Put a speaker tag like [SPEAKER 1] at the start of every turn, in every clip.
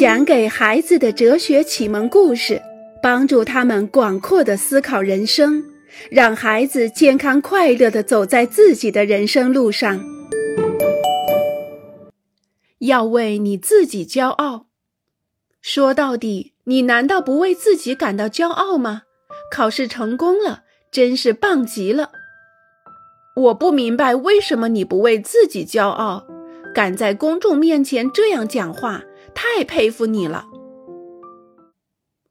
[SPEAKER 1] 讲给孩子的哲学启蒙故事，帮助他们广阔的思考人生，让孩子健康快乐的走在自己的人生路上。要为你自己骄傲。说到底，你难道不为自己感到骄傲吗？考试成功了，真是棒极了。我不明白为什么你不为自己骄傲，敢在公众面前这样讲话。太佩服你了！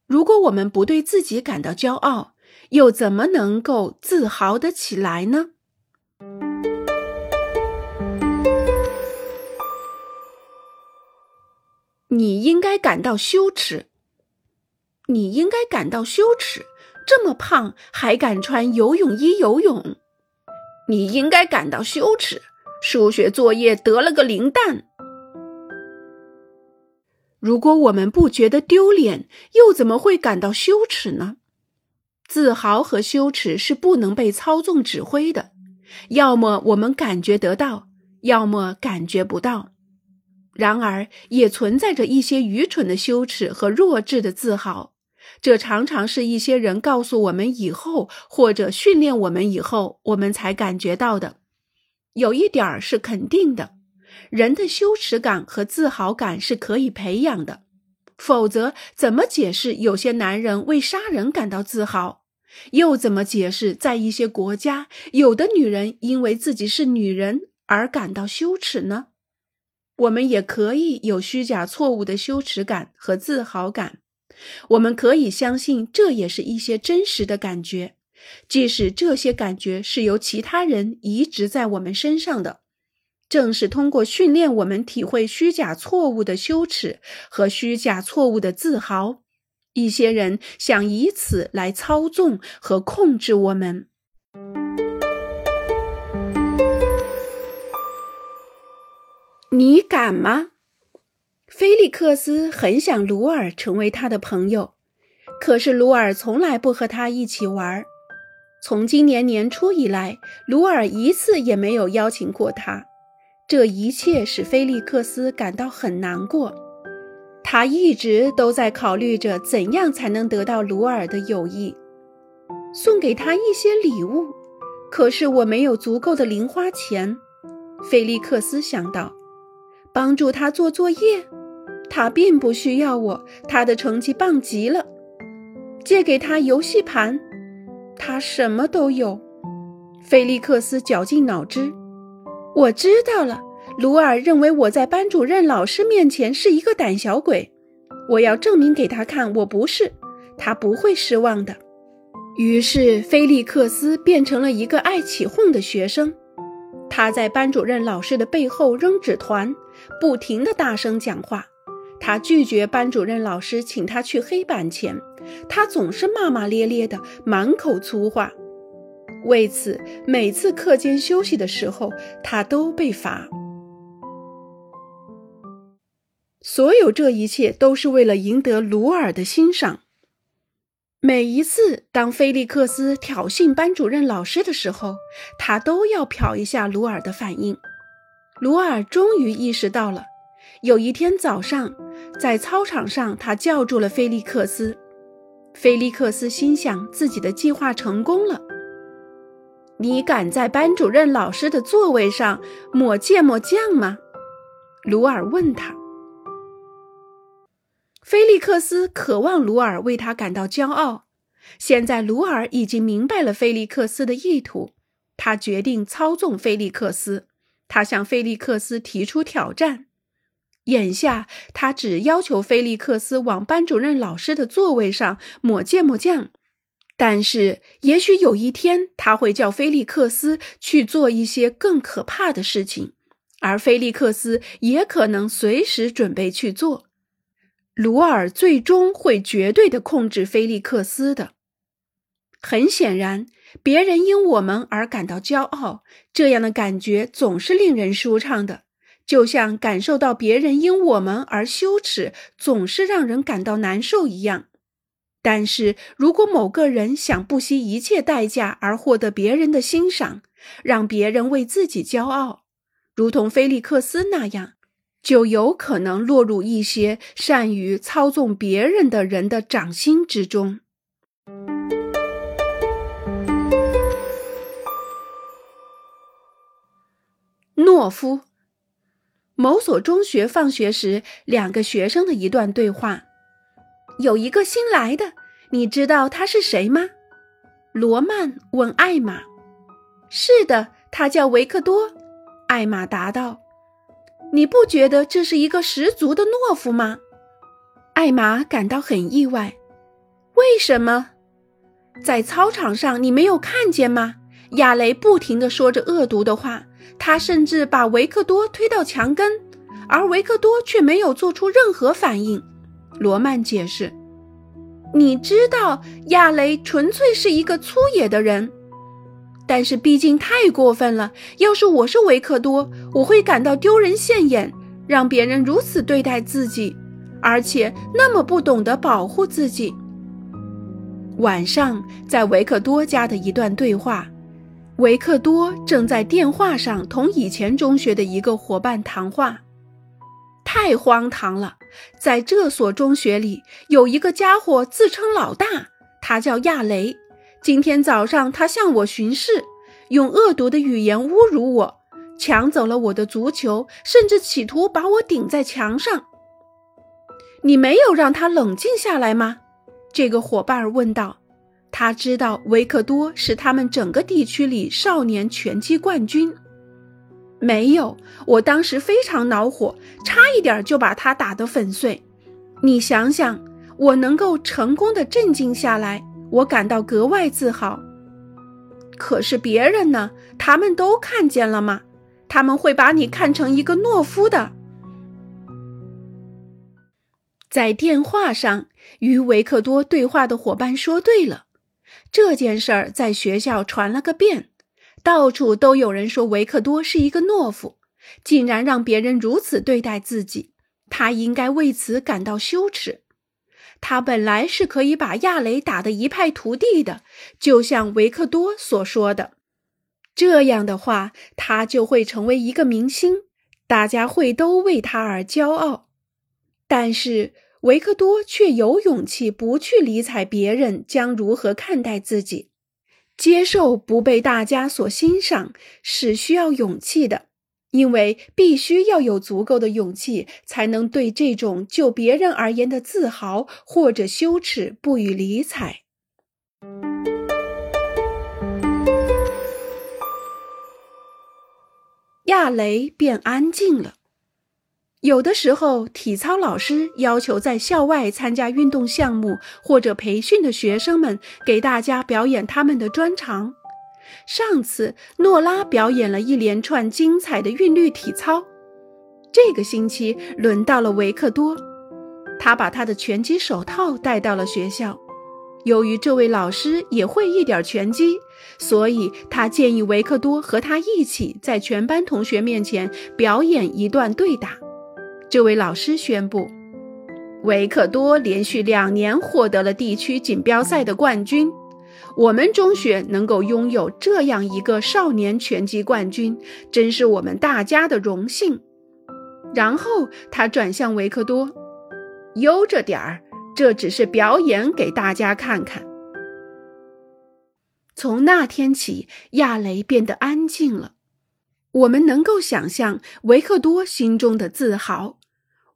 [SPEAKER 1] 如果我们不对自己感到骄傲，又怎么能够自豪的起来呢？你应该感到羞耻。你应该感到羞耻，这么胖还敢穿游泳衣游泳。你应该感到羞耻，数学作业得了个零蛋。如果我们不觉得丢脸，又怎么会感到羞耻呢？自豪和羞耻是不能被操纵指挥的，要么我们感觉得到，要么感觉不到。然而，也存在着一些愚蠢的羞耻和弱智的自豪，这常常是一些人告诉我们以后，或者训练我们以后，我们才感觉到的。有一点儿是肯定的。人的羞耻感和自豪感是可以培养的，否则怎么解释有些男人为杀人感到自豪？又怎么解释在一些国家，有的女人因为自己是女人而感到羞耻呢？我们也可以有虚假错误的羞耻感和自豪感，我们可以相信这也是一些真实的感觉，即使这些感觉是由其他人移植在我们身上的。正是通过训练我们体会虚假错误的羞耻和虚假错误的自豪，一些人想以此来操纵和控制我们。你敢吗？菲利克斯很想鲁尔成为他的朋友，可是鲁尔从来不和他一起玩。从今年年初以来，鲁尔一次也没有邀请过他。这一切使菲利克斯感到很难过，他一直都在考虑着怎样才能得到鲁尔的友谊，送给他一些礼物。可是我没有足够的零花钱，菲利克斯想到，帮助他做作业，他并不需要我，他的成绩棒极了。借给他游戏盘，他什么都有。菲利克斯绞尽脑汁。我知道了，鲁尔认为我在班主任老师面前是一个胆小鬼，我要证明给他看我不是，他不会失望的。于是菲利克斯变成了一个爱起哄的学生，他在班主任老师的背后扔纸团，不停地大声讲话。他拒绝班主任老师请他去黑板前，他总是骂骂咧咧的，满口粗话。为此，每次课间休息的时候，他都被罚。所有这一切都是为了赢得鲁尔的欣赏。每一次当菲利克斯挑衅班主任老师的时候，他都要瞟一下鲁尔的反应。鲁尔终于意识到了。有一天早上，在操场上，他叫住了菲利克斯。菲利克斯心想，自己的计划成功了。你敢在班主任老师的座位上抹芥末酱吗？鲁尔问他。菲利克斯渴望鲁尔为他感到骄傲。现在鲁尔已经明白了菲利克斯的意图，他决定操纵菲利克斯。他向菲利克斯提出挑战。眼下，他只要求菲利克斯往班主任老师的座位上抹芥末酱。但是，也许有一天，他会叫菲利克斯去做一些更可怕的事情，而菲利克斯也可能随时准备去做。鲁尔最终会绝对的控制菲利克斯的。很显然，别人因我们而感到骄傲，这样的感觉总是令人舒畅的，就像感受到别人因我们而羞耻，总是让人感到难受一样。但是如果某个人想不惜一切代价而获得别人的欣赏，让别人为自己骄傲，如同菲利克斯那样，就有可能落入一些善于操纵别人的人的掌心之中。懦夫。某所中学放学时，两个学生的一段对话。有一个新来的，你知道他是谁吗？罗曼问艾玛。是的，他叫维克多。艾玛答道。你不觉得这是一个十足的懦夫吗？艾玛感到很意外。为什么？在操场上你没有看见吗？亚雷不停地说着恶毒的话，他甚至把维克多推到墙根，而维克多却没有做出任何反应。罗曼解释：“你知道，亚雷纯粹是一个粗野的人。”但是毕竟太过分了。要是我是维克多，我会感到丢人现眼，让别人如此对待自己，而且那么不懂得保护自己。晚上，在维克多家的一段对话，维克多正在电话上同以前中学的一个伙伴谈话。太荒唐了！在这所中学里，有一个家伙自称老大，他叫亚雷。今天早上，他向我巡视，用恶毒的语言侮辱我，抢走了我的足球，甚至企图把我顶在墙上。你没有让他冷静下来吗？这个伙伴问道。他知道维克多是他们整个地区里少年拳击冠军。没有，我当时非常恼火，差一点就把他打得粉碎。你想想，我能够成功的镇静下来。我感到格外自豪。可是别人呢？他们都看见了吗？他们会把你看成一个懦夫的。在电话上与维克多对话的伙伴说：“对了，这件事儿在学校传了个遍，到处都有人说维克多是一个懦夫，竟然让别人如此对待自己，他应该为此感到羞耻。”他本来是可以把亚雷打得一败涂地的，就像维克多所说的。这样的话，他就会成为一个明星，大家会都为他而骄傲。但是维克多却有勇气不去理睬别人将如何看待自己，接受不被大家所欣赏是需要勇气的。因为必须要有足够的勇气，才能对这种就别人而言的自豪或者羞耻不予理睬。亚雷便安静了。有的时候，体操老师要求在校外参加运动项目或者培训的学生们给大家表演他们的专长。上次诺拉表演了一连串精彩的韵律体操，这个星期轮到了维克多，他把他的拳击手套带到了学校。由于这位老师也会一点拳击，所以他建议维克多和他一起在全班同学面前表演一段对打。这位老师宣布，维克多连续两年获得了地区锦标赛的冠军。我们中学能够拥有这样一个少年拳击冠军，真是我们大家的荣幸。然后他转向维克多：“悠着点儿，这只是表演给大家看看。”从那天起，亚雷变得安静了。我们能够想象维克多心中的自豪，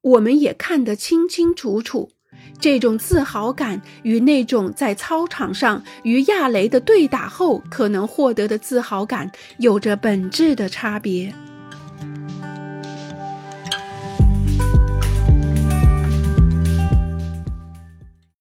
[SPEAKER 1] 我们也看得清清楚楚。这种自豪感与那种在操场上与亚雷的对打后可能获得的自豪感有着本质的差别。